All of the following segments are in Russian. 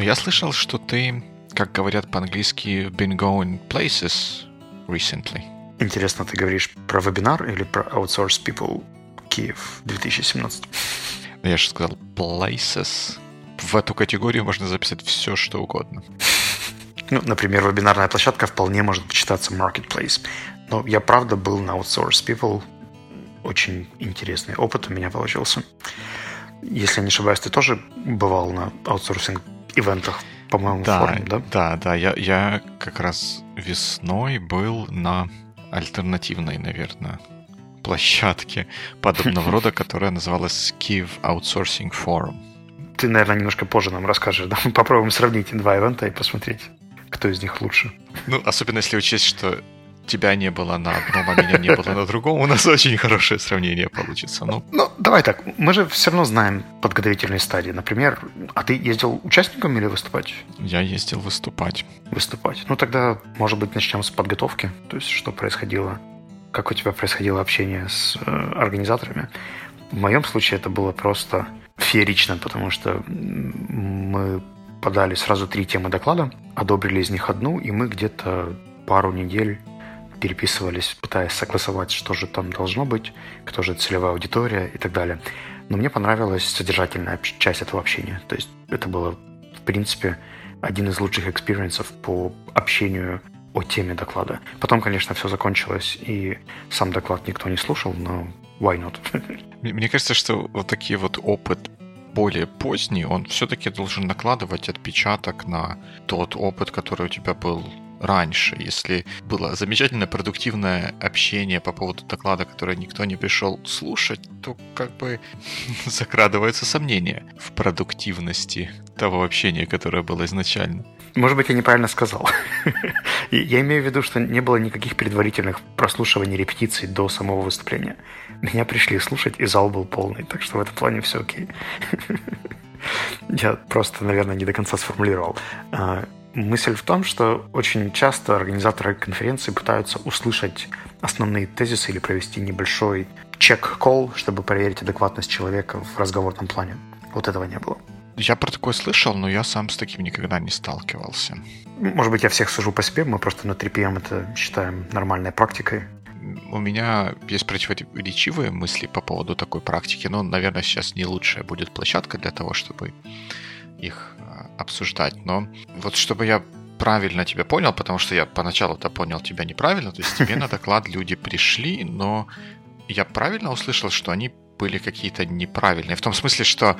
Но я слышал, что ты, как говорят по-английски, been going places recently. Интересно, ты говоришь про вебинар или про Outsource People Киев 2017? Я же сказал places. В эту категорию можно записать все, что угодно. Ну, например, вебинарная площадка вполне может почитаться Marketplace. Но я правда был на Outsource People. Очень интересный опыт у меня получился. Если я не ошибаюсь, ты тоже бывал на аутсорсинг ивентах, по-моему, да, форуме, да? Да, да. Я, я как раз весной был на альтернативной, наверное, площадке подобного рода, которая называлась Kiev Outsourcing Forum. Ты, наверное, немножко позже нам расскажешь, да? Попробуем сравнить два ивента и посмотреть, кто из них лучше. Ну, особенно если учесть, что тебя не было на одном, а меня не было на другом, у нас очень хорошее сравнение получится. Ну, ну давай так, мы же все равно знаем подготовительные стадии. Например, а ты ездил участником или выступать? Я ездил выступать. Выступать. Ну, тогда, может быть, начнем с подготовки. То есть, что происходило, как у тебя происходило общение с э, организаторами. В моем случае это было просто феерично, потому что мы подали сразу три темы доклада, одобрили из них одну, и мы где-то пару недель переписывались, пытаясь согласовать, что же там должно быть, кто же целевая аудитория и так далее. Но мне понравилась содержательная часть этого общения. То есть это было, в принципе, один из лучших experience ов по общению о теме доклада. Потом, конечно, все закончилось, и сам доклад никто не слушал, но why not? Мне кажется, что вот такие вот опыт более поздний, он все-таки должен накладывать отпечаток на тот опыт, который у тебя был раньше, если было замечательное продуктивное общение по поводу доклада, которое никто не пришел слушать, то как бы закрадываются сомнения в продуктивности того общения, которое было изначально. Может быть, я неправильно сказал. Я имею в виду, что не было никаких предварительных прослушиваний репетиций до самого выступления. Меня пришли слушать, и зал был полный, так что в этом плане все окей. Я просто, наверное, не до конца сформулировал. Мысль в том, что очень часто организаторы конференции пытаются услышать основные тезисы или провести небольшой чек-колл, чтобы проверить адекватность человека в разговорном плане. Вот этого не было. Я про такое слышал, но я сам с таким никогда не сталкивался. Может быть, я всех сужу по себе, мы просто на 3PM это считаем нормальной практикой. У меня есть противоречивые мысли по поводу такой практики, но, наверное, сейчас не лучшая будет площадка для того, чтобы их обсуждать. Но вот чтобы я правильно тебя понял, потому что я поначалу-то понял тебя неправильно, то есть тебе на доклад люди пришли, но я правильно услышал, что они были какие-то неправильные. В том смысле, что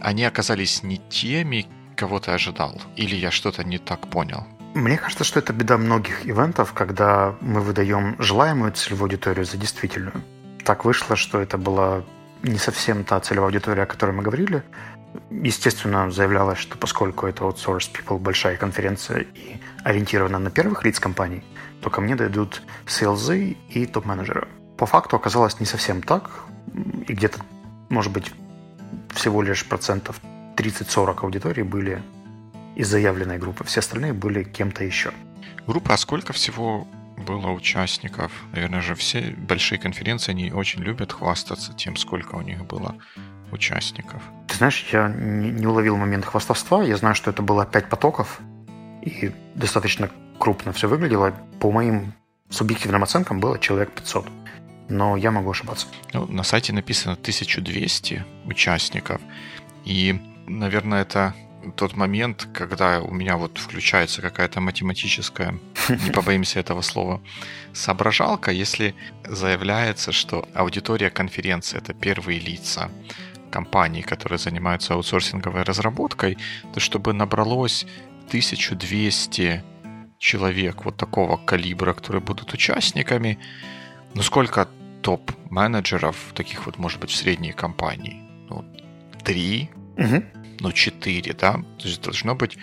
они оказались не теми, кого ты ожидал. Или я что-то не так понял. Мне кажется, что это беда многих ивентов, когда мы выдаем желаемую целевую аудиторию за действительную. Так вышло, что это была не совсем та целевая аудитория, о которой мы говорили, Естественно, заявлялось, что поскольку это Outsource People большая конференция и ориентирована на первых лиц компаний, то ко мне дойдут сейлзы и топ-менеджеры. По факту оказалось не совсем так, и где-то, может быть, всего лишь процентов 30-40 аудитории были из заявленной группы, все остальные были кем-то еще. Группа, а сколько всего было участников? Наверное же все большие конференции, они очень любят хвастаться тем, сколько у них было участников. Ты знаешь, я не уловил момент хвастовства. Я знаю, что это было пять потоков, и достаточно крупно все выглядело. По моим субъективным оценкам было человек 500. Но я могу ошибаться. Ну, на сайте написано 1200 участников. И, наверное, это тот момент, когда у меня вот включается какая-то математическая, не побоимся этого слова, соображалка, если заявляется, что аудитория конференции — это первые лица, компаний, которые занимаются аутсорсинговой разработкой, то чтобы набралось 1200 человек вот такого калибра, которые будут участниками, ну сколько топ-менеджеров, таких вот, может быть, в средней компании? Ну, три, угу. ну, четыре, да? То есть должно быть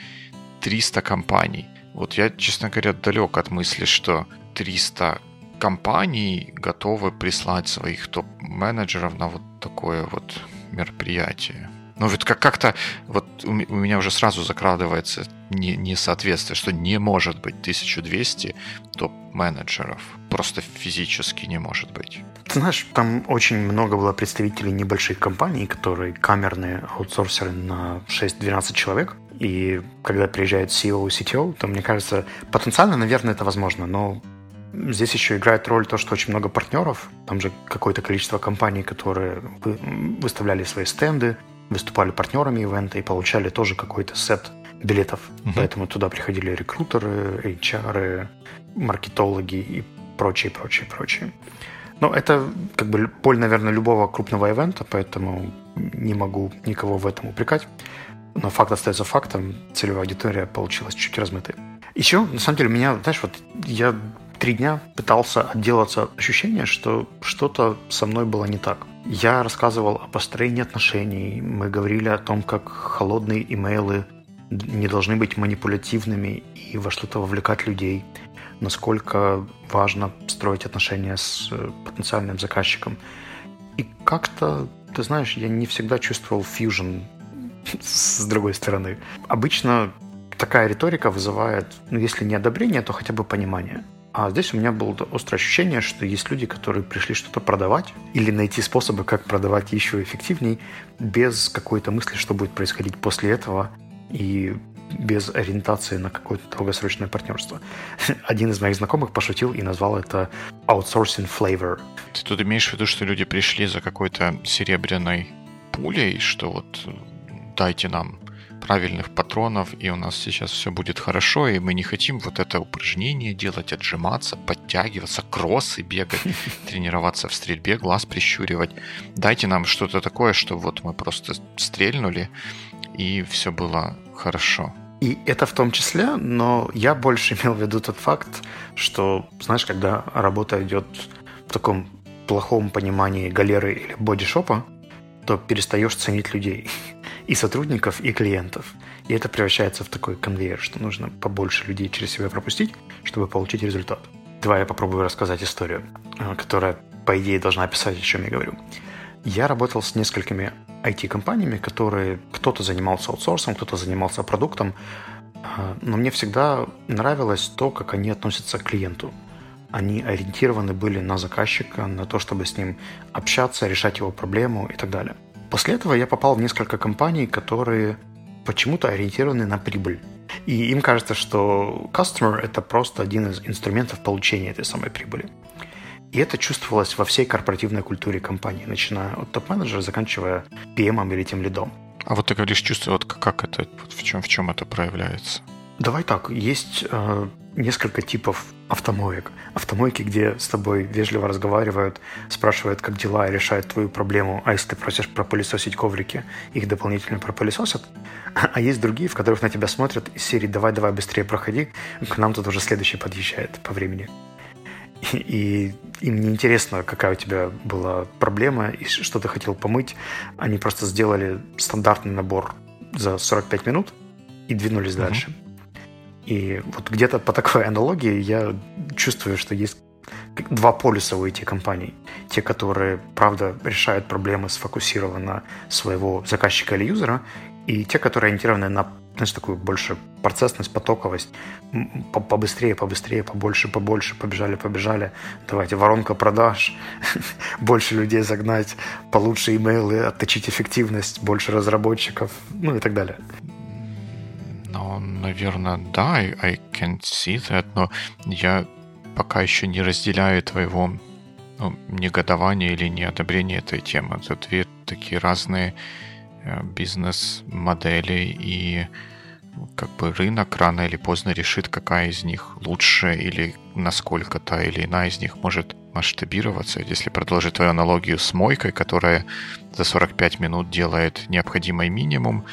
300 компаний. Вот я, честно говоря, далек от мысли, что 300 компаний готовы прислать своих топ-менеджеров на вот такое вот мероприятие. Ну, вот как- как-то вот у меня уже сразу закрадывается не- несоответствие, что не может быть 1200 топ-менеджеров. Просто физически не может быть. Ты знаешь, там очень много было представителей небольших компаний, которые камерные аутсорсеры на 6-12 человек. И когда приезжает CEO CTO, то, мне кажется, потенциально, наверное, это возможно, но Здесь еще играет роль то, что очень много партнеров. Там же какое-то количество компаний, которые выставляли свои стенды, выступали партнерами ивента и получали тоже какой-то сет билетов. Угу. Поэтому туда приходили рекрутеры, HR, маркетологи и прочее, прочее, прочее. Но это как бы боль, наверное, любого крупного ивента, поэтому не могу никого в этом упрекать. Но факт остается фактом. Целевая аудитория получилась чуть размытой. Еще, на самом деле, меня, знаешь, вот я три дня пытался отделаться от ощущения, что что-то со мной было не так. Я рассказывал о построении отношений, мы говорили о том, как холодные имейлы не должны быть манипулятивными и во что-то вовлекать людей, насколько важно строить отношения с э, потенциальным заказчиком. И как-то, ты знаешь, я не всегда чувствовал фьюжн с другой стороны. Обычно такая риторика вызывает, ну, если не одобрение, то хотя бы понимание. А здесь у меня было острое ощущение, что есть люди, которые пришли что-то продавать или найти способы, как продавать еще эффективней, без какой-то мысли, что будет происходить после этого, и без ориентации на какое-то долгосрочное партнерство. Один из моих знакомых пошутил и назвал это outsourcing flavor. Ты тут имеешь в виду, что люди пришли за какой-то серебряной пулей, что вот дайте нам правильных патронов, и у нас сейчас все будет хорошо, и мы не хотим вот это упражнение делать, отжиматься, подтягиваться, кроссы бегать, тренироваться в стрельбе, глаз прищуривать. Дайте нам что-то такое, что вот мы просто стрельнули, и все было хорошо. И это в том числе, но я больше имел в виду тот факт, что, знаешь, когда работа идет в таком плохом понимании галеры или бодишопа, то перестаешь ценить людей. И сотрудников, и клиентов. И это превращается в такой конвейер, что нужно побольше людей через себя пропустить, чтобы получить результат. Давай я попробую рассказать историю, э, которая, по идее, должна описать, о чем я говорю. Я работал с несколькими IT-компаниями, которые кто-то занимался аутсорсом, кто-то занимался продуктом, э, но мне всегда нравилось то, как они относятся к клиенту. Они ориентированы были на заказчика, на то, чтобы с ним общаться, решать его проблему и так далее. После этого я попал в несколько компаний, которые почему-то ориентированы на прибыль. И им кажется, что customer – это просто один из инструментов получения этой самой прибыли. И это чувствовалось во всей корпоративной культуре компании, начиная от топ-менеджера, заканчивая PM или тем лидом. А вот ты говоришь, чувство, вот как это, в чем, в чем это проявляется? Давай так, есть э, несколько типов автомоек. Автомойки, где с тобой вежливо разговаривают, спрашивают, как дела, и решают твою проблему. А если ты просишь пропылесосить коврики, их дополнительно пропылесосят. А есть другие, в которых на тебя смотрят из серии «давай, давай, быстрее проходи, к нам тут уже следующий подъезжает по времени». И, и им не интересно, какая у тебя была проблема и что ты хотел помыть. Они просто сделали стандартный набор за 45 минут и двинулись mm-hmm. дальше. И вот где-то по такой аналогии я чувствую, что есть два полюса у этих компаний. Те, которые, правда, решают проблемы сфокусированно своего заказчика или юзера, и те, которые ориентированы на знаешь, такую больше процессность, потоковость. Побыстрее, побыстрее, побольше, побольше, побежали, побежали. Давайте, воронка продаж, больше людей загнать, получше имейлы, отточить эффективность, больше разработчиков, ну и так далее. Ну, наверное, да, I, can see that, но я пока еще не разделяю твоего ну, негодования или неодобрения этой темы. Это две такие разные э, бизнес-модели, и как бы рынок рано или поздно решит, какая из них лучше или насколько та или иная из них может масштабироваться. Если продолжить твою аналогию с мойкой, которая за 45 минут делает необходимый минимум,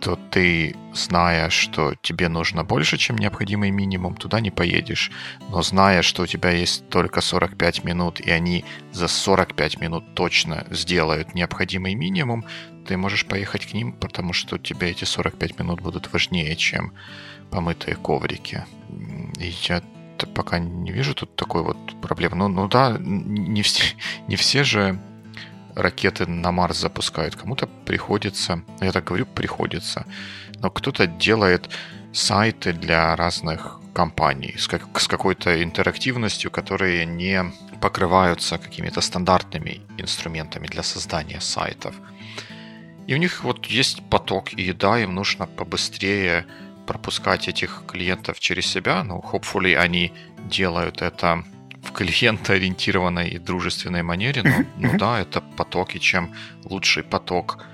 то ты, зная, что тебе нужно больше, чем необходимый минимум, туда не поедешь. Но зная, что у тебя есть только 45 минут, и они за 45 минут точно сделают необходимый минимум, ты можешь поехать к ним, потому что тебе эти 45 минут будут важнее, чем помытые коврики. И я пока не вижу тут такой вот проблемы. Ну, ну да, не все, не все же ракеты на Марс запускают. Кому-то приходится, ну, я так говорю, приходится, но кто-то делает сайты для разных компаний с, как, с какой-то интерактивностью, которые не покрываются какими-то стандартными инструментами для создания сайтов. И у них вот есть поток, и да, им нужно побыстрее пропускать этих клиентов через себя. Ну, hopefully они делают это в клиентоориентированной и дружественной манере. Но, ну да, это поток, и чем лучший поток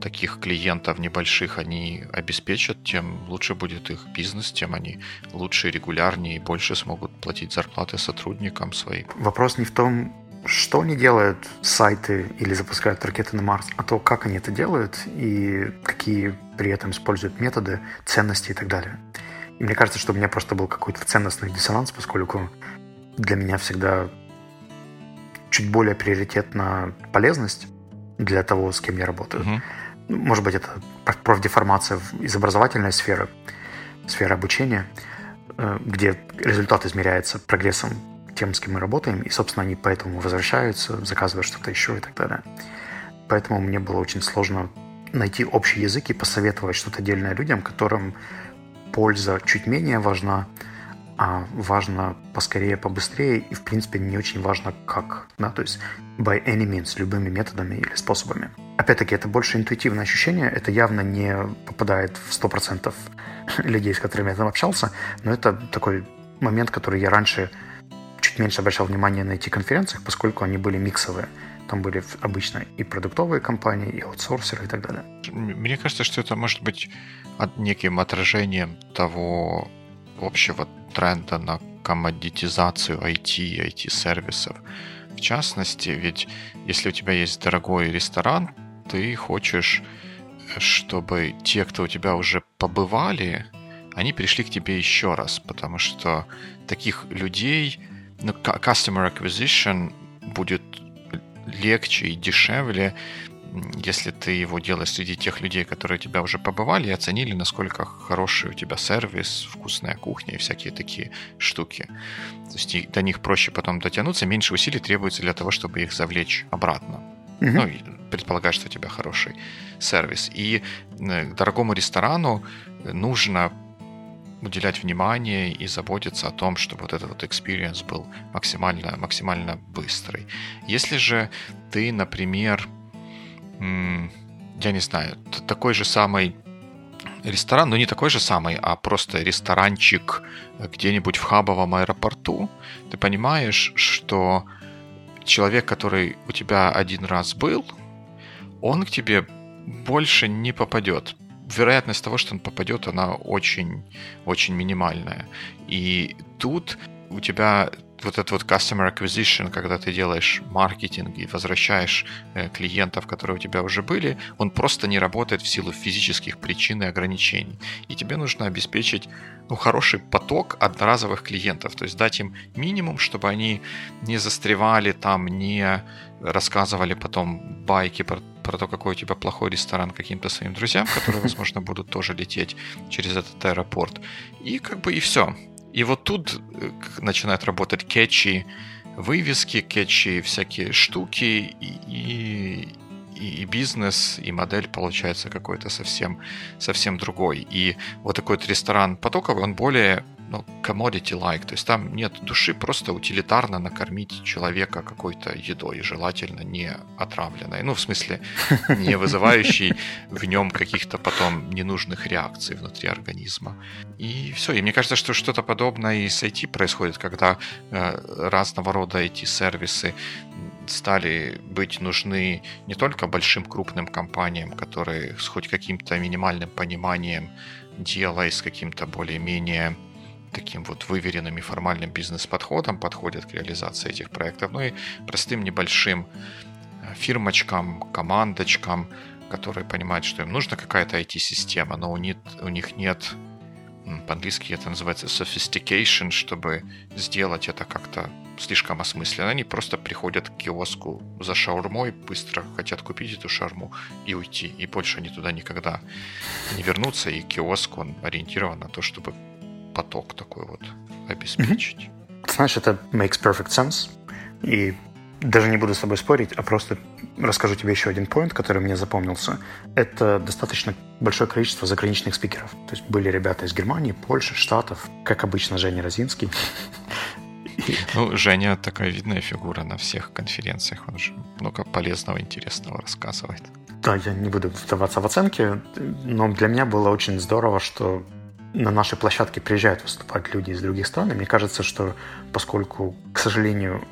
таких клиентов небольших они обеспечат, тем лучше будет их бизнес, тем они лучше, регулярнее и больше смогут платить зарплаты сотрудникам своим. Вопрос не в том, что они делают, сайты или запускают ракеты на Марс, а то, как они это делают и какие при этом используют методы, ценности и так далее. И мне кажется, что у меня просто был какой-то ценностный диссонанс, поскольку для меня всегда чуть более приоритетна полезность для того, с кем я работаю. Uh-huh. Может быть, это профдеформация из образовательной сферы, сферы обучения, э, где результат измеряется прогрессом тем, с кем мы работаем, и, собственно, они поэтому возвращаются, заказывают что-то еще и так далее. Поэтому мне было очень сложно найти общий язык и посоветовать что-то отдельное людям, которым польза чуть менее важна, а важно поскорее, побыстрее, и, в принципе, не очень важно как. Да? То есть by any means, любыми методами или способами. Опять-таки, это больше интуитивное ощущение, это явно не попадает в 100% людей, с которыми я там общался, но это такой момент, который я раньше чуть меньше обращал внимание на эти конференциях, поскольку они были миксовые. Там были обычно и продуктовые компании, и аутсорсеры и так далее. Мне кажется, что это может быть неким отражением того общего тренда на коммодитизацию IT и IT-сервисов. В частности, ведь если у тебя есть дорогой ресторан, ты хочешь, чтобы те, кто у тебя уже побывали, они пришли к тебе еще раз, потому что таких людей, ну, customer acquisition будет легче и дешевле, если ты его делаешь среди тех людей, которые у тебя уже побывали и оценили, насколько хороший у тебя сервис, вкусная кухня и всякие такие штуки. То есть до них проще потом дотянуться, меньше усилий требуется для того, чтобы их завлечь обратно. Mm-hmm. Ну, предполагая, что у тебя хороший сервис. И э, дорогому ресторану нужно уделять внимание и заботиться о том, чтобы вот этот вот experience был максимально, максимально быстрый. Если же ты, например, я не знаю, такой же самый ресторан, но не такой же самый, а просто ресторанчик где-нибудь в хабовом аэропорту, ты понимаешь, что человек, который у тебя один раз был, он к тебе больше не попадет. Вероятность того, что он попадет, она очень, очень минимальная. И тут у тебя вот этот вот customer acquisition, когда ты делаешь маркетинг и возвращаешь э, клиентов, которые у тебя уже были, он просто не работает в силу физических причин и ограничений. И тебе нужно обеспечить ну, хороший поток одноразовых клиентов, то есть дать им минимум, чтобы они не застревали там, не рассказывали потом байки про, про то, какой у тебя плохой ресторан каким-то своим друзьям, которые, возможно, будут тоже лететь через этот аэропорт. И как бы и все. И вот тут э, начинают работать кетчи вывески, кетчи всякие штуки, и, и, и бизнес, и модель получается какой-то совсем, совсем другой. И вот такой вот ресторан потоковый, он более ну, commodity-like, то есть там нет души, просто утилитарно накормить человека какой-то едой, желательно не отравленной. Ну, в смысле, не вызывающей в нем каких-то потом ненужных реакций внутри организма. И все. И мне кажется, что что-то подобное и с IT происходит, когда э, разного рода IT-сервисы стали быть нужны не только большим крупным компаниям, которые с хоть каким-то минимальным пониманием дела и с каким-то более-менее таким вот выверенным и формальным бизнес-подходом подходят к реализации этих проектов, ну и простым небольшим э, фирмочкам, командочкам, которые понимают, что им нужна какая-то IT-система, но у них, у них нет, по-английски это называется sophistication, чтобы сделать это как-то слишком осмысленно. Они просто приходят к киоску за шаурмой, быстро хотят купить эту шаурму и уйти. И больше они туда никогда не вернутся. И киоск, он ориентирован на то, чтобы поток такой вот обеспечить. Знаешь, это makes perfect sense. И даже не буду с тобой спорить, а просто расскажу тебе еще один поинт, который мне запомнился. Это достаточно большое количество заграничных спикеров. То есть были ребята из Германии, Польши, Штатов, как обычно Женя Розинский. Ну, Женя такая видная фигура на всех конференциях. Он же много полезного, интересного рассказывает. да, я не буду вдаваться в оценки, но для меня было очень здорово, что на нашей площадке приезжают выступать люди из других стран, и мне кажется, что поскольку, к сожалению,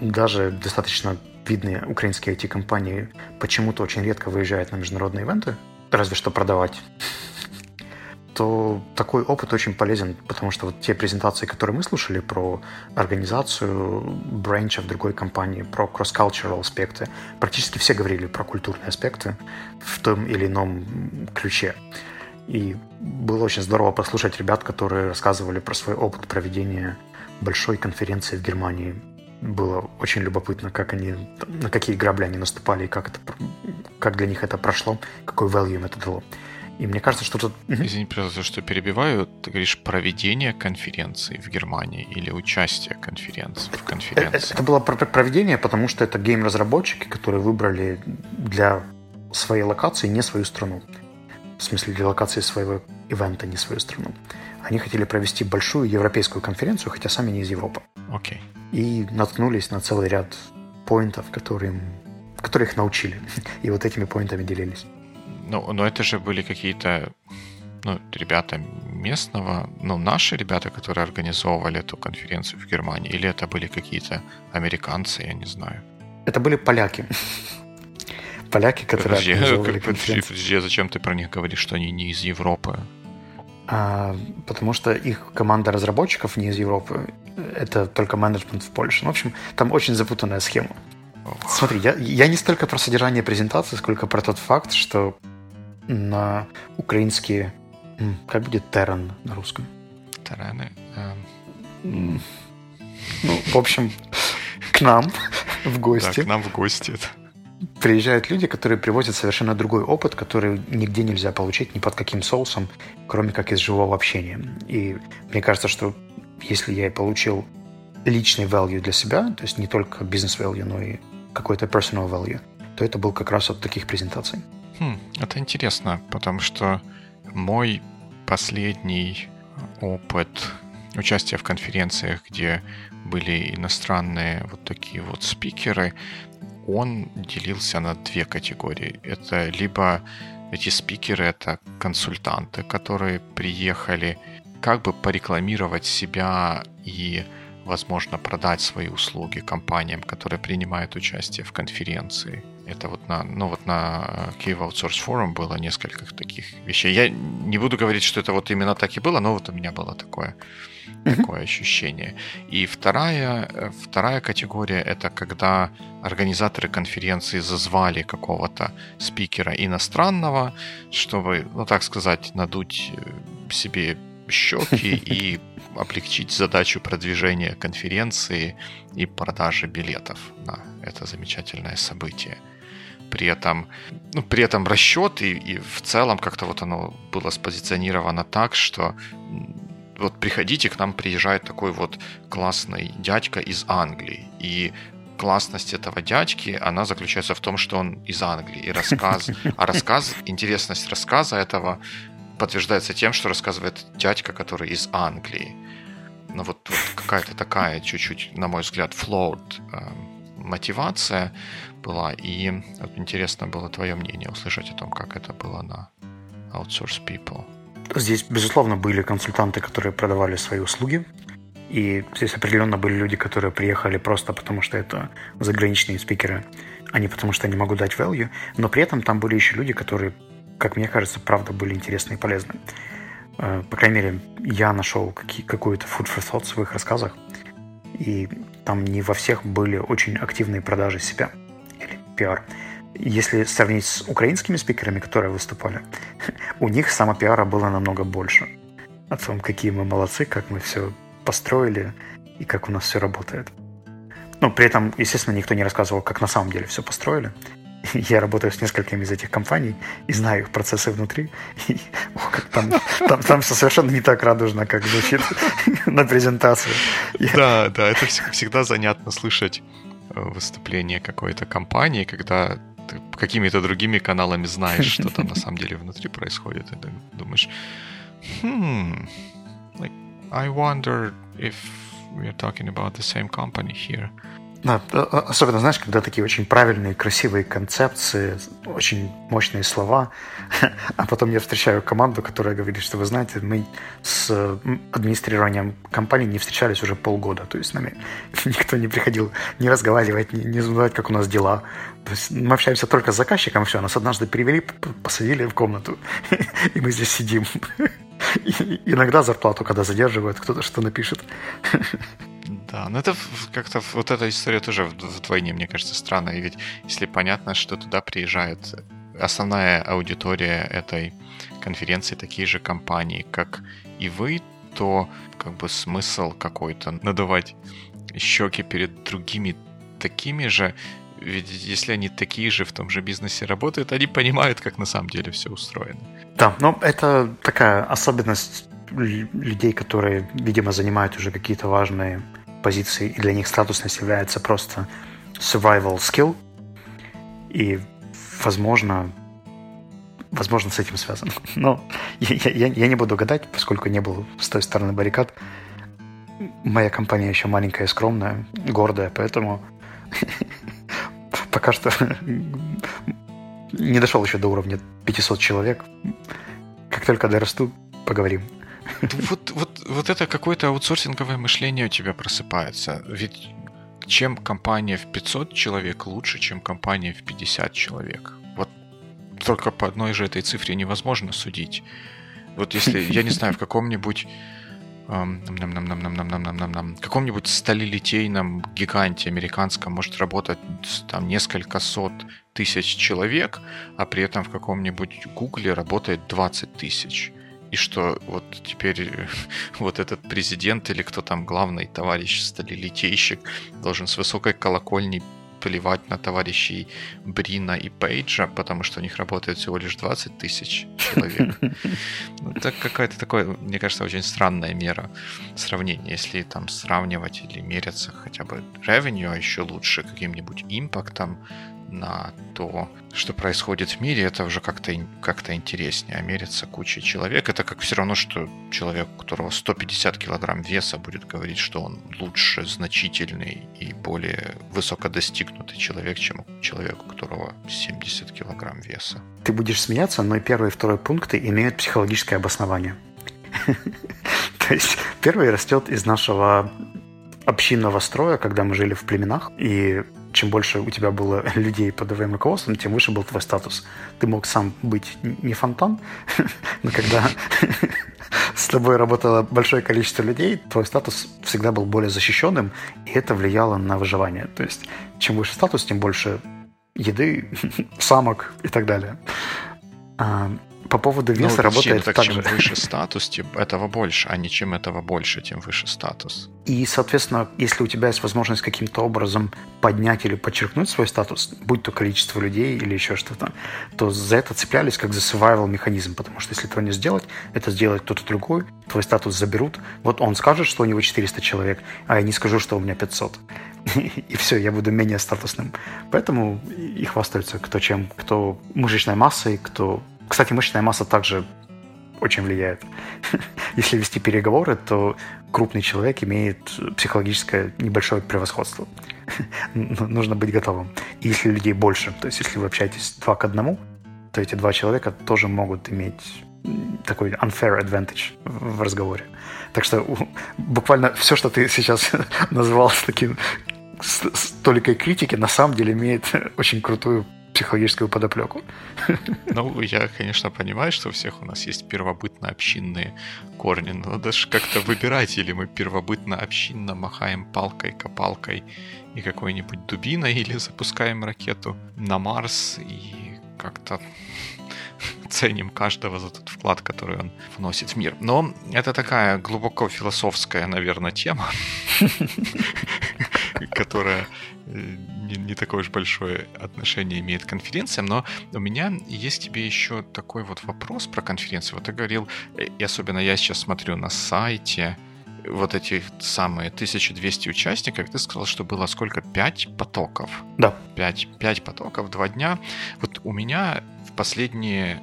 даже достаточно видные украинские IT-компании почему-то очень редко выезжают на международные ивенты, разве что продавать, то такой опыт очень полезен, потому что вот те презентации, которые мы слушали про организацию бренча в другой компании, про cross-cultural аспекты, практически все говорили про культурные аспекты в том или ином ключе. И было очень здорово послушать ребят, которые рассказывали про свой опыт проведения большой конференции в Германии. Было очень любопытно, как они, на какие грабли они наступали, и как, это, как для них это прошло, какой value им это дало. И мне кажется, что тут... Извини, пожалуйста, что перебиваю. Ты говоришь проведение конференции в Германии или участие конференции в конференции? Это, это было проведение, потому что это гейм-разработчики, которые выбрали для своей локации не свою страну в смысле для локации своего ивента, не свою страну. Они хотели провести большую европейскую конференцию, хотя сами не из Европы. Окей. Okay. И наткнулись на целый ряд поинтов, которые, которые их научили. И вот этими поинтами делились. Ну, но это же были какие-то ну, ребята местного, ну, наши ребята, которые организовывали эту конференцию в Германии, или это были какие-то американцы, я не знаю. Это были поляки поляки, которые подожди, организовывали подожди, подожди, а зачем ты про них говоришь, что они не из Европы? А, потому что их команда разработчиков не из Европы. Это только менеджмент в Польше. Ну, в общем, там очень запутанная схема. Ох. Смотри, я, я не столько про содержание презентации, сколько про тот факт, что на украинские... Как будет терран на русском? Терраны? Эм... Ну, в общем, к нам в гости. Да, к нам в гости приезжают люди, которые привозят совершенно другой опыт, который нигде нельзя получить ни под каким соусом, кроме как из живого общения. И мне кажется, что если я получил личный value для себя, то есть не только бизнес-value, но и какой-то personal value, то это был как раз от таких презентаций. Хм, это интересно, потому что мой последний опыт участия в конференциях, где были иностранные вот такие вот спикеры, он делился на две категории. Это либо эти спикеры, это консультанты, которые приехали как бы порекламировать себя и, возможно, продать свои услуги компаниям, которые принимают участие в конференции. Это вот на, ну вот на Cave Outsource Forum было несколько таких вещей. Я не буду говорить, что это вот именно так и было, но вот у меня было такое такое ощущение. И вторая, э, вторая категория – это когда организаторы конференции зазвали какого-то спикера иностранного, чтобы, ну так сказать, надуть э, себе щеки и облегчить задачу продвижения конференции и продажи билетов на это замечательное событие. При этом, ну, при этом расчет и, и в целом как-то вот оно было спозиционировано так, что вот приходите, к нам приезжает такой вот классный дядька из Англии. И классность этого дядьки, она заключается в том, что он из Англии. И рассказ, а рассказ, интересность рассказа этого подтверждается тем, что рассказывает дядька, который из Англии. Ну вот, вот какая-то такая чуть-чуть, на мой взгляд, flawed э, мотивация была. И вот интересно было твое мнение услышать о том, как это было на Outsource People. Здесь, безусловно, были консультанты, которые продавали свои услуги. И здесь определенно были люди, которые приехали просто потому, что это заграничные спикеры, а не потому, что они могут дать value. Но при этом там были еще люди, которые, как мне кажется, правда были интересны и полезны. Э, по крайней мере, я нашел какую-то food for thought в своих рассказах. И там не во всех были очень активные продажи себя или пиар. Если сравнить с украинскими спикерами, которые выступали, у них самопиара было намного больше. О том, какие мы молодцы, как мы все построили и как у нас все работает. Ну, при этом, естественно, никто не рассказывал, как на самом деле все построили. Я работаю с несколькими из этих компаний и знаю их процессы внутри. И, о, там, там, там все совершенно не так радужно, как звучит на презентации. Да, да, это всегда занятно слышать э, выступление какой-то компании, когда ты какими-то другими каналами знаешь, что там на самом деле внутри происходит, и ты думаешь, hmm, like, I wonder if we're talking about the same company here. Да, особенно, знаешь, когда такие очень правильные, красивые концепции, очень мощные слова, а потом я встречаю команду, которая говорит, что вы знаете, мы с администрированием компании не встречались уже полгода, то есть с нами никто не приходил не разговаривать, не, не задавать, как у нас дела. То есть мы общаемся только с заказчиком, все, нас однажды перевели, посадили в комнату, и мы здесь сидим. Иногда зарплату, когда задерживают, кто-то что напишет. Да, но это как-то вот эта история тоже вдвойне, мне кажется, странная. Ведь если понятно, что туда приезжает основная аудитория этой конференции, такие же компании, как и вы, то как бы смысл какой-то надувать щеки перед другими такими же, ведь если они такие же в том же бизнесе работают, они понимают, как на самом деле все устроено. Да, но это такая особенность людей, которые, видимо, занимают уже какие-то важные позиции, и для них статусность является просто survival skill. И, возможно, возможно, с этим связано. Но я, я, я не буду гадать, поскольку не был с той стороны баррикад. Моя компания еще маленькая скромная, гордая, поэтому пока что не дошел еще до уровня 500 человек. Как только дорасту, поговорим. Вот, вот, вот это какое-то аутсорсинговое мышление у тебя просыпается. Ведь чем компания в 500 человек лучше, чем компания в 50 человек? Вот только по одной же этой цифре невозможно судить. Вот если, я не знаю, в каком-нибудь каком-нибудь сталелитейном гиганте американском может работать там несколько сот тысяч человек, а при этом в каком-нибудь Гугле работает 20 тысяч и что вот теперь вот этот президент или кто там главный товарищ сталелитейщик должен с высокой колокольни плевать на товарищей Брина и Пейджа, потому что у них работает всего лишь 20 тысяч человек. Ну, это какая-то такая, мне кажется, очень странная мера сравнения. Если там сравнивать или меряться хотя бы revenue, а еще лучше каким-нибудь импактом, на то, что происходит в мире, это уже как-то как интереснее. А мериться кучей человек, это как все равно, что человек, у которого 150 килограмм веса, будет говорить, что он лучше, значительный и более высокодостигнутый человек, чем человек, у которого 70 килограмм веса. Ты будешь смеяться, но первый и второй пункты имеют психологическое обоснование. То есть первый растет из нашего общинного строя, когда мы жили в племенах, и чем больше у тебя было людей под твоим руководством, тем выше был твой статус. Ты мог сам быть не фонтан, но когда с тобой работало большое количество людей, твой статус всегда был более защищенным, и это влияло на выживание. То есть, чем выше статус, тем больше еды, самок и так далее. По поводу ну, веса ну, работает так, так чем же. выше статус, тем этого больше, а не чем этого больше, тем выше статус. И, соответственно, если у тебя есть возможность каким-то образом поднять или подчеркнуть свой статус, будь то количество людей или еще что-то, то за это цеплялись как за survival механизм, потому что если этого не сделать, это сделает кто-то другой, твой статус заберут. Вот он скажет, что у него 400 человек, а я не скажу, что у меня 500. И все, я буду менее статусным. Поэтому и хвастаются кто чем, кто мышечной массой, кто кстати, мышечная масса также очень влияет. Если вести переговоры, то крупный человек имеет психологическое небольшое превосходство. Нужно быть готовым. И если людей больше, то есть если вы общаетесь два к одному, то эти два человека тоже могут иметь такой unfair advantage в разговоре. Так что буквально все, что ты сейчас назвал с таким с, с критики, на самом деле имеет очень крутую психологическую подоплеку. Ну, я, конечно, понимаю, что у всех у нас есть первобытно-общинные корни, но надо же как-то выбирать, или мы первобытно-общинно махаем палкой, копалкой и какой-нибудь дубиной, или запускаем ракету на Марс и как-то ценим каждого за тот вклад, который он вносит в мир. Но это такая глубоко философская, наверное, тема, которая э, не, не такое уж большое отношение имеет к конференциям, но у меня есть тебе еще такой вот вопрос про конференцию. Вот ты говорил, э, и особенно я сейчас смотрю на сайте, вот эти самые 1200 участников, ты сказал, что было сколько? 5 потоков? Да. 5, 5 потоков, 2 дня. Вот у меня в последние,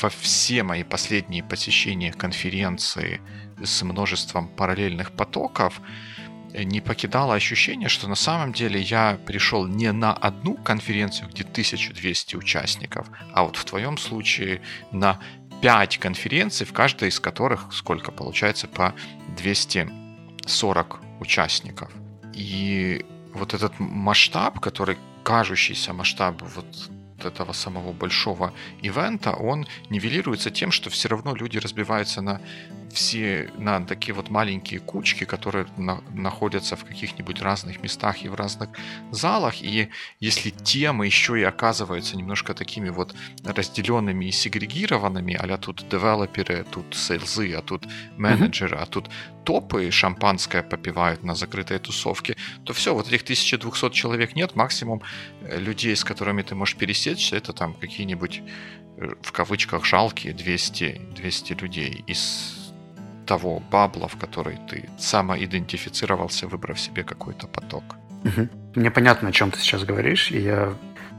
во все мои последние посещения конференции с множеством параллельных потоков, не покидало ощущение, что на самом деле я пришел не на одну конференцию, где 1200 участников, а вот в твоем случае на 5 конференций, в каждой из которых сколько получается по 240 участников. И вот этот масштаб, который кажущийся масштаб вот этого самого большого ивента, он нивелируется тем, что все равно люди разбиваются на все на такие вот маленькие кучки, которые на, находятся в каких-нибудь разных местах и в разных залах. И если темы еще и оказываются немножко такими вот разделенными и сегрегированными, а тут девелоперы, тут сейлзы, а тут менеджеры, mm-hmm. а тут топы шампанское попивают на закрытой тусовке, то все, вот этих 1200 человек нет, максимум э, людей, с которыми ты можешь пересечься, это там какие-нибудь э, в кавычках жалкие 200, 200 людей из того бабла, в который ты самоидентифицировался, выбрав себе какой-то поток. Угу. Мне понятно, о чем ты сейчас говоришь, и я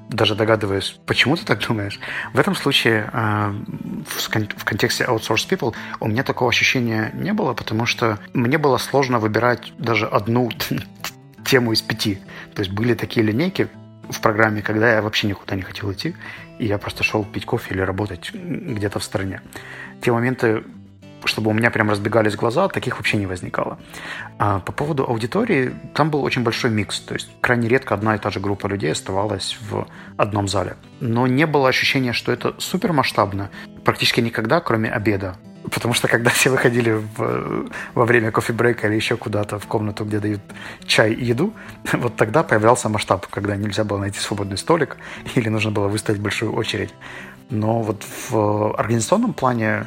даже догадываюсь, почему ты так думаешь. В этом случае э, в, контексте outsource people у меня такого ощущения не было, потому что мне было сложно выбирать даже одну тему из пяти. То есть были такие линейки в программе, когда я вообще никуда не хотел идти, и я просто шел пить кофе или работать где-то в стороне. Те моменты, чтобы у меня прям разбегались глаза, таких вообще не возникало. А по поводу аудитории, там был очень большой микс. То есть крайне редко одна и та же группа людей оставалась в одном зале. Но не было ощущения, что это супер масштабно. Практически никогда, кроме обеда. Потому что когда все выходили в, во время кофе-брейка или еще куда-то в комнату, где дают чай и еду, вот тогда появлялся масштаб, когда нельзя было найти свободный столик или нужно было выставить большую очередь. Но вот в организационном плане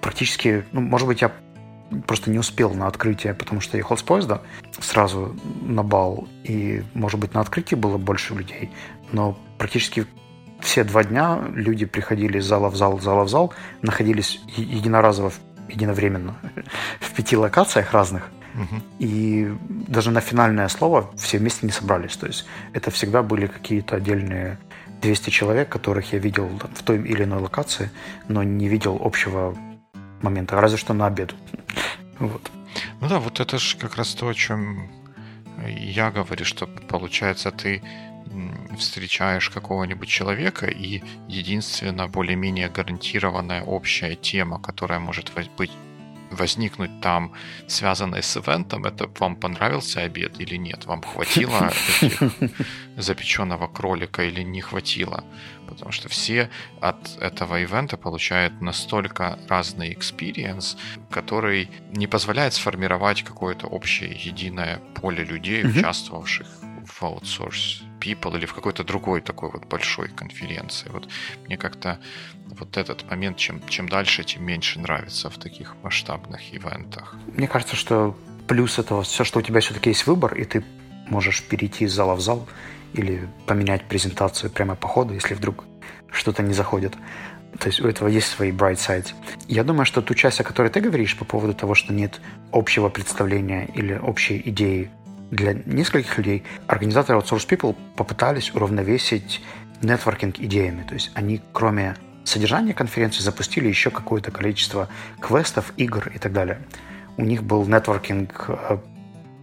практически, ну, может быть, я просто не успел на открытие, потому что ехал с поезда сразу на бал, и, может быть, на открытии было больше людей, но практически все два дня люди приходили из зала в зал, зала в зал, находились единоразово, единовременно в пяти локациях разных, И даже на финальное слово все вместе не собрались. То есть это всегда были какие-то отдельные 200 человек, которых я видел в той или иной локации, но не видел общего момента, разве что на обед. Вот. Ну да, вот это же как раз то, о чем я говорю, что получается ты встречаешь какого-нибудь человека, и единственная более-менее гарантированная общая тема, которая может быть возникнуть там, связанной с ивентом, это вам понравился обед или нет, вам хватило запеченного кролика или не хватило, потому что все от этого ивента получают настолько разный experience, который не позволяет сформировать какое-то общее единое поле людей, участвовавших в аутсорс People или в какой-то другой такой вот большой конференции. Вот мне как-то вот этот момент, чем, чем дальше, тем меньше нравится в таких масштабных ивентах. Мне кажется, что плюс этого все, что у тебя все-таки есть выбор, и ты можешь перейти из зала в зал или поменять презентацию прямо по ходу, если вдруг что-то не заходит. То есть у этого есть свои bright sides. Я думаю, что ту часть, о которой ты говоришь по поводу того, что нет общего представления или общей идеи для нескольких людей, организаторы Outsource People попытались уравновесить нетворкинг идеями. То есть они, кроме содержания конференции, запустили еще какое-то количество квестов, игр и так далее. У них был нетворкинг э,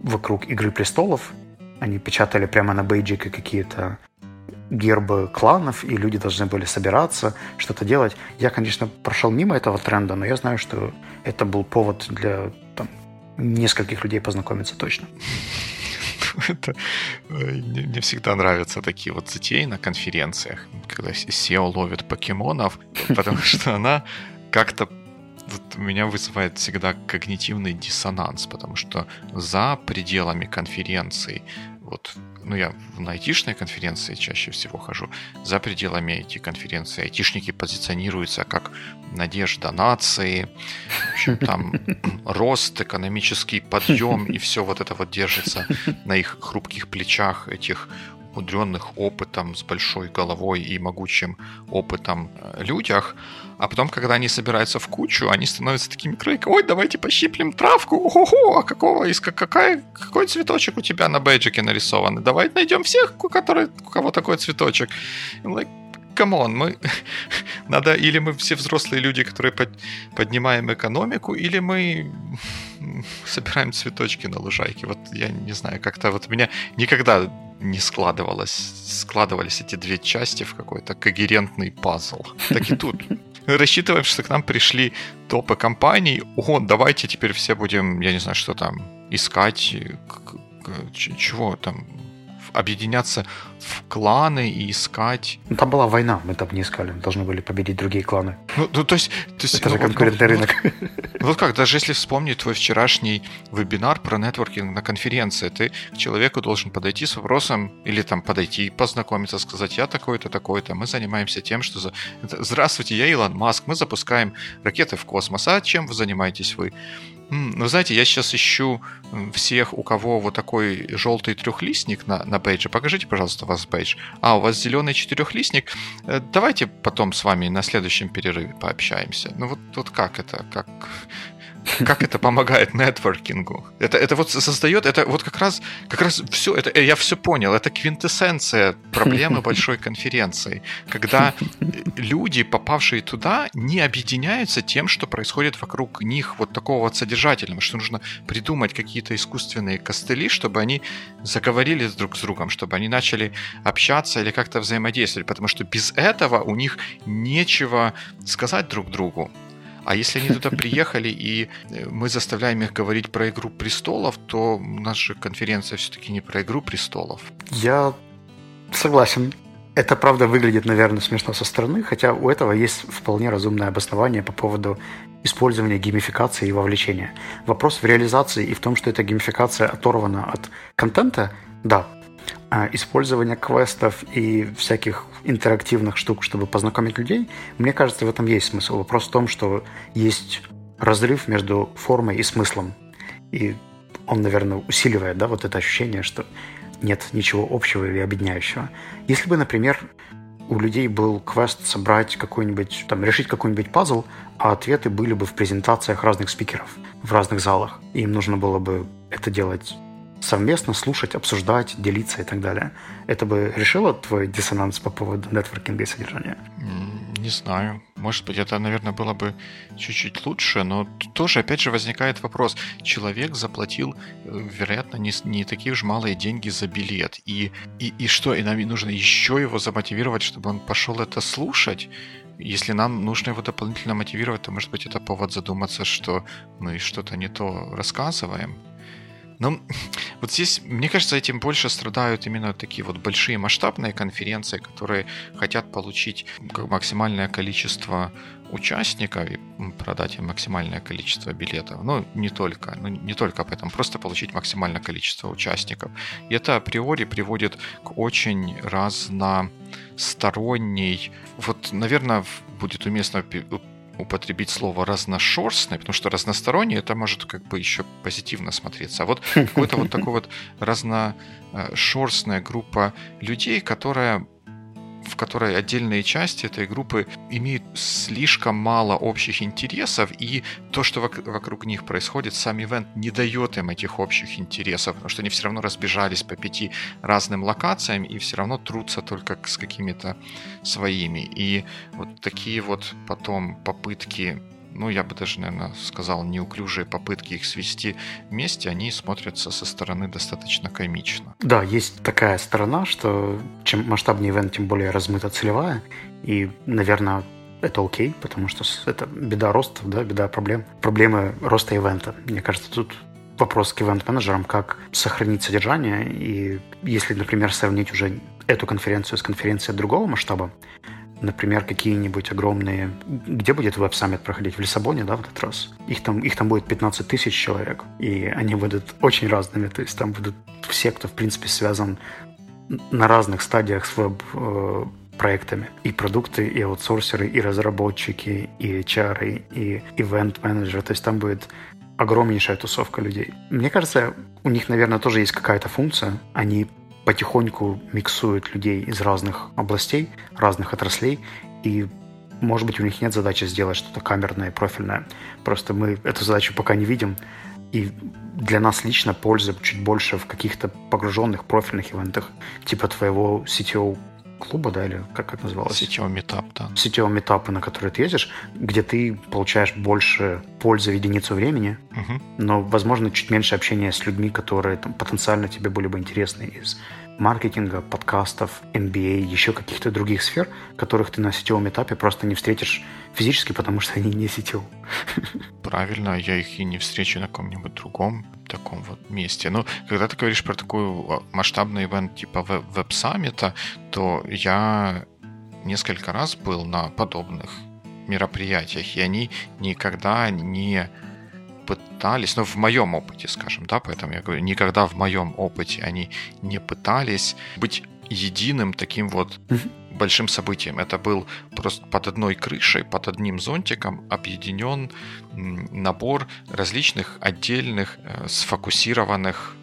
вокруг «Игры престолов». Они печатали прямо на бейджике какие-то гербы кланов, и люди должны были собираться, что-то делать. Я, конечно, прошел мимо этого тренда, но я знаю, что это был повод для там, нескольких людей познакомиться точно. это э, не, не всегда нравятся такие вот затеи на конференциях, когда SEO ловит покемонов, потому что она как-то вот меня вызывает всегда когнитивный диссонанс, потому что за пределами конференции вот, ну, я на айтишной конференции чаще всего хожу, за пределами IT-конференции айтишники позиционируются как надежда нации, в общем, там рост, экономический подъем, и все вот это вот держится на их хрупких плечах этих умудренных опытом, с большой головой и могучим опытом э, людях. А потом, когда они собираются в кучу, они становятся такими крайками. Ой, давайте пощиплем травку. Ого, а какого, из, какая, какой цветочек у тебя на бейджике нарисован? Давай найдем всех, у, которых, у кого такой цветочек. I'm like, come on, мы... Надо, или мы все взрослые люди, которые под, поднимаем экономику, или мы собираем цветочки на лужайке. Вот я не знаю, как-то вот у меня никогда не складывалось, складывались эти две части в какой-то когерентный пазл. Так и тут. Рассчитываем, что к нам пришли топы компаний. О, давайте теперь все будем, я не знаю, что там, искать, чего там, объединяться в кланы и искать. Ну, там была война, мы там не искали, мы должны были победить другие кланы. Ну, ну то есть... То есть Это ну, же конкурентный ну, рынок. Ну, вот как, даже если вспомнить твой вчерашний вебинар про нетворкинг на конференции, ты к человеку должен подойти с вопросом, или там подойти, познакомиться, сказать, я такой-то, такой-то, мы занимаемся тем, что... За... Здравствуйте, я Илон Маск, мы запускаем ракеты в космос, а чем вы занимаетесь вы? Ну, знаете, я сейчас ищу всех, у кого вот такой желтый трехлистник на, на бейдже. Покажите, пожалуйста, у вас бейдж. А, у вас зеленый четырехлистник. Э, давайте потом с вами на следующем перерыве пообщаемся. Ну вот, вот как это? Как, как это помогает нетворкингу? Это, это вот создает, это вот как раз, как раз все, это, я все понял, это квинтэссенция проблемы большой конференции, когда люди, попавшие туда, не объединяются тем, что происходит вокруг них вот такого вот содержательного, что нужно придумать какие-то искусственные костыли, чтобы они заговорили друг с другом, чтобы они начали общаться или как-то взаимодействовать, потому что без этого у них нечего сказать друг другу. А если они туда приехали, и э, мы заставляем их говорить про «Игру престолов», то у нас же конференция все-таки не про «Игру престолов». Я согласен. Это, правда, выглядит, наверное, смешно со стороны, хотя у этого есть вполне разумное обоснование по поводу использования геймификации и вовлечения. Вопрос в реализации и в том, что эта геймификация оторвана от контента, да, использование квестов и всяких интерактивных штук, чтобы познакомить людей, мне кажется, в этом есть смысл. Вопрос в том, что есть разрыв между формой и смыслом. И он, наверное, усиливает да, вот это ощущение, что нет ничего общего или объединяющего. Если бы, например, у людей был квест собрать какой-нибудь, там, решить какой-нибудь пазл, а ответы были бы в презентациях разных спикеров в разных залах. И им нужно было бы это делать совместно слушать, обсуждать, делиться и так далее. Это бы решило твой диссонанс по поводу нетворкинга и содержания? Не знаю. Может быть, это, наверное, было бы чуть-чуть лучше, но тоже, опять же, возникает вопрос. Человек заплатил, э, вероятно, не, не такие уж малые деньги за билет. И, и, и что, и нам нужно еще его замотивировать, чтобы он пошел это слушать? Если нам нужно его дополнительно мотивировать, то, может быть, это повод задуматься, что мы что-то не то рассказываем. Но вот здесь, мне кажется, этим больше страдают именно такие вот большие масштабные конференции, которые хотят получить максимальное количество участников и продать им максимальное количество билетов. Ну, не только, ну, не только об этом, просто получить максимальное количество участников. И это априори приводит к очень разносторонней... Вот, наверное, будет уместно употребить слово разношерстный, потому что разносторонний это может как бы еще позитивно смотреться. А вот какой-то вот такой вот разношерстная группа людей, которая в которой отдельные части этой группы имеют слишком мало общих интересов, и то, что вокруг них происходит, сам ивент не дает им этих общих интересов, потому что они все равно разбежались по пяти разным локациям и все равно трутся только с какими-то своими. И вот такие вот потом попытки ну, я бы даже, наверное, сказал, неуклюжие попытки их свести вместе, они смотрятся со стороны достаточно комично. Да, есть такая сторона, что чем масштабнее ивент, тем более размыта целевая. И, наверное, это окей, потому что это беда роста, да, беда проблем. Проблемы роста ивента. Мне кажется, тут вопрос к ивент-менеджерам, как сохранить содержание. И если, например, сравнить уже эту конференцию с конференцией другого масштаба, например, какие-нибудь огромные... Где будет веб-саммит проходить? В Лиссабоне, да, в этот раз? Их там, их там будет 15 тысяч человек, и они будут очень разными. То есть там будут все, кто, в принципе, связан на разных стадиях с веб э, проектами. И продукты, и аутсорсеры, и разработчики, и HR, и ивент-менеджеры. То есть там будет огромнейшая тусовка людей. Мне кажется, у них, наверное, тоже есть какая-то функция. Они потихоньку миксуют людей из разных областей, разных отраслей, и может быть, у них нет задачи сделать что-то камерное, профильное. Просто мы эту задачу пока не видим. И для нас лично польза чуть больше в каких-то погруженных профильных ивентах, типа твоего CTO клуба, да, или как это называлось? Сетевой метап, да. Сетевого метапа, на который ты ездишь, где ты получаешь больше пользы в единицу времени, угу. но, возможно, чуть меньше общения с людьми, которые там, потенциально тебе были бы интересны из маркетинга, подкастов, MBA, еще каких-то других сфер, которых ты на сетевом этапе просто не встретишь физически, потому что они не сетевые. Правильно, я их и не встречу на каком-нибудь другом таком вот месте. Но когда ты говоришь про такой а, масштабный ивент типа веб-саммита, то я несколько раз был на подобных мероприятиях, и они никогда не пытались, ну, в моем опыте, скажем, да, поэтому я говорю, никогда в моем опыте они не пытались быть единым таким вот большим событием. Это был просто под одной крышей, под одним зонтиком объединен набор различных отдельных э, сфокусированных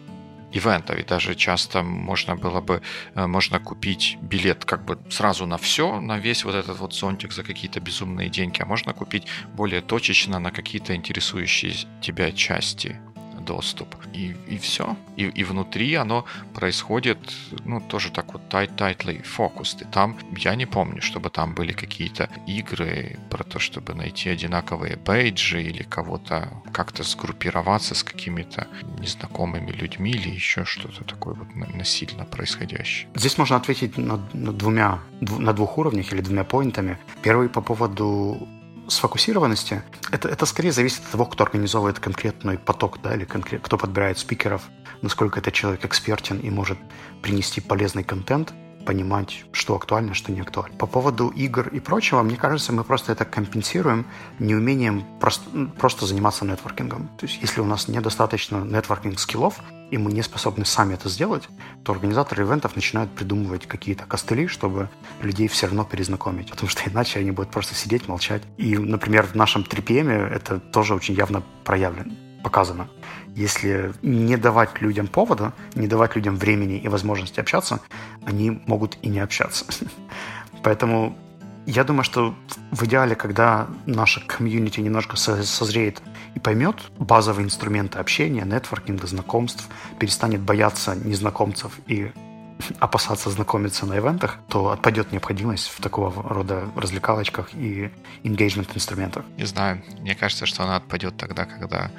ивентов. И даже часто можно было бы, э, можно купить билет как бы сразу на все, на весь вот этот вот зонтик за какие-то безумные деньги, а можно купить более точечно на какие-то интересующие тебя части доступ. И, и все. И, и внутри оно происходит, ну, тоже так вот tight, tightly focused. И там, я не помню, чтобы там были какие-то игры про то, чтобы найти одинаковые бейджи или кого-то как-то сгруппироваться с какими-то незнакомыми людьми или еще что-то такое вот насильно происходящее. Здесь можно ответить на, на двумя, на двух уровнях или двумя поинтами. Первый по поводу сфокусированности, это, это скорее зависит от того, кто организовывает конкретный поток, да, или конкрет, кто подбирает спикеров, насколько этот человек экспертен и может принести полезный контент, понимать, что актуально, что не актуально. По поводу игр и прочего, мне кажется, мы просто это компенсируем неумением просто, просто заниматься нетворкингом. То есть, если у нас недостаточно нетворкинг-скиллов, и мы не способны сами это сделать, то организаторы ивентов начинают придумывать какие-то костыли, чтобы людей все равно перезнакомить. Потому что иначе они будут просто сидеть, молчать. И, например, в нашем 3PM это тоже очень явно проявлено, показано. Если не давать людям повода, не давать людям времени и возможности общаться, они могут и не общаться. Поэтому я думаю, что в идеале, когда наша комьюнити немножко созреет и поймет базовые инструменты общения, нетворкинга, знакомств, перестанет бояться незнакомцев и опасаться знакомиться на ивентах, то отпадет необходимость в такого рода развлекалочках и engagement инструментах. Не знаю, мне кажется, что она отпадет тогда, когда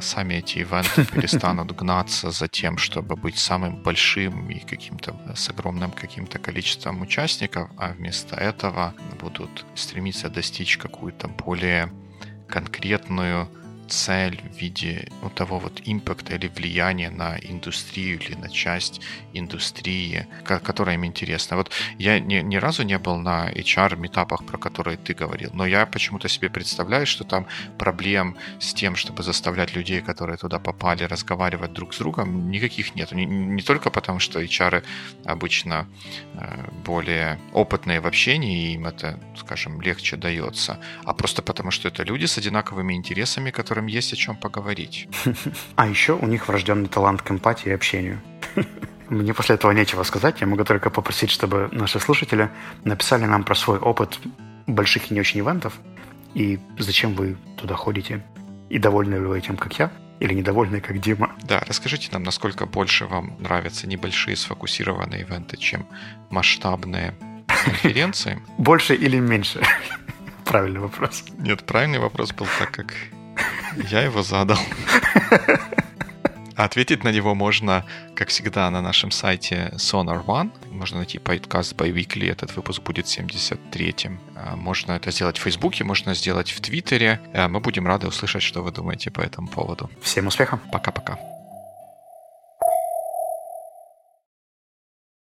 сами эти ивенты перестанут гнаться за тем, чтобы быть самым большим и каким-то с огромным каким-то количеством участников, а вместо этого будут стремиться достичь какую-то более конкретную цель в виде ну, того вот импакта или влияния на индустрию или на часть индустрии, которая им интересна. Вот я ни, ни разу не был на HR-метапах, про которые ты говорил, но я почему-то себе представляю, что там проблем с тем, чтобы заставлять людей, которые туда попали, разговаривать друг с другом, никаких нет. Не, не только потому, что HR обычно э, более опытные в общении, и им это, скажем, легче дается, а просто потому, что это люди с одинаковыми интересами, которые которым есть о чем поговорить. А еще у них врожденный талант к эмпатии и общению. Мне после этого нечего сказать. Я могу только попросить, чтобы наши слушатели написали нам про свой опыт больших и не очень ивентов и зачем вы туда ходите. И довольны ли вы этим, как я, или недовольны, как Дима. Да, расскажите нам, насколько больше вам нравятся небольшие сфокусированные ивенты, чем масштабные конференции. Больше или меньше? Правильный вопрос. Нет, правильный вопрос был так, как я его задал. Ответить на него можно, как всегда, на нашем сайте Sonar One. Можно найти подкаст by Weekly, этот выпуск будет 73-м. А, можно это сделать в Фейсбуке, можно сделать в Твиттере. А, мы будем рады услышать, что вы думаете по этому поводу. Всем успехов. Пока-пока.